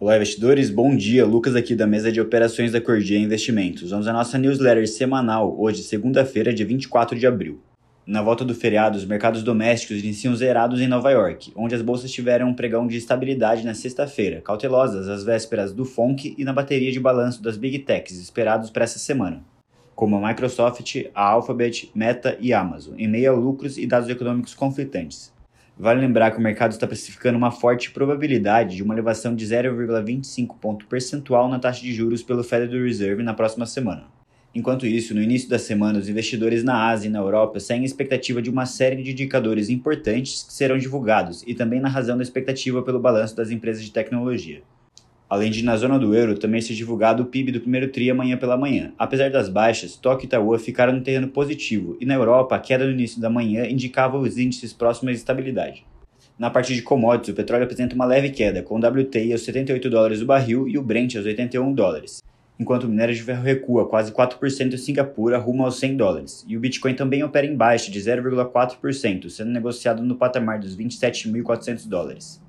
Olá, investidores. Bom dia. Lucas aqui da mesa de operações da Cordia Investimentos. Vamos à nossa newsletter semanal, hoje, segunda-feira, dia 24 de abril. Na volta do feriado, os mercados domésticos iniciam zerados em Nova York, onde as bolsas tiveram um pregão de estabilidade na sexta-feira, cautelosas às vésperas do FONC e na bateria de balanço das Big Techs esperados para essa semana, como a Microsoft, a Alphabet, Meta e Amazon, em meio a lucros e dados econômicos conflitantes. Vale lembrar que o mercado está precificando uma forte probabilidade de uma elevação de 0,25 ponto percentual na taxa de juros pelo Federal Reserve na próxima semana. Enquanto isso, no início da semana, os investidores na Ásia e na Europa seguem a expectativa de uma série de indicadores importantes que serão divulgados e também na razão da expectativa pelo balanço das empresas de tecnologia. Além de, na zona do euro, também ser divulgado o PIB do primeiro TRI amanhã pela manhã. Apesar das baixas, Tóquio e Itaúa ficaram no terreno positivo, e na Europa, a queda no início da manhã indicava os índices próximos à estabilidade. Na parte de commodities, o petróleo apresenta uma leve queda, com o WTI aos 78 dólares o barril e o Brent aos 81 dólares, enquanto o minério de ferro recua quase 4% em Singapura rumo aos 100 dólares, e o Bitcoin também opera em baixa de 0,4%, sendo negociado no patamar dos 27.400 dólares.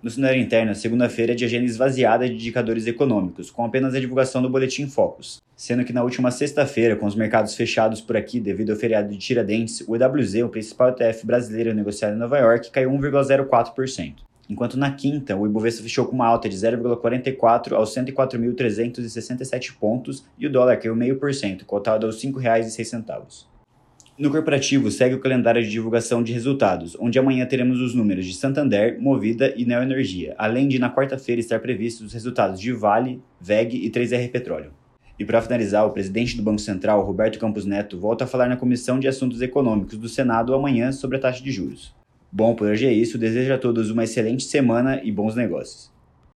No cenário interno, segunda-feira é de agenda esvaziada de indicadores econômicos, com apenas a divulgação do Boletim Focus, sendo que na última sexta-feira, com os mercados fechados por aqui devido ao feriado de Tiradentes, o EWZ, o principal ETF brasileiro negociado em Nova York, caiu 1,04%. Enquanto na quinta, o Ibovespa fechou com uma alta de 0,44 aos 104.367 pontos e o dólar caiu 0,5%, cotado aos R$ 5,06. No corporativo, segue o calendário de divulgação de resultados, onde amanhã teremos os números de Santander, Movida e Neoenergia, além de na quarta-feira estar previstos os resultados de Vale, VEG e 3R Petróleo. E para finalizar, o presidente do Banco Central, Roberto Campos Neto, volta a falar na Comissão de Assuntos Econômicos do Senado amanhã sobre a taxa de juros. Bom, por hoje é isso. Desejo a todos uma excelente semana e bons negócios.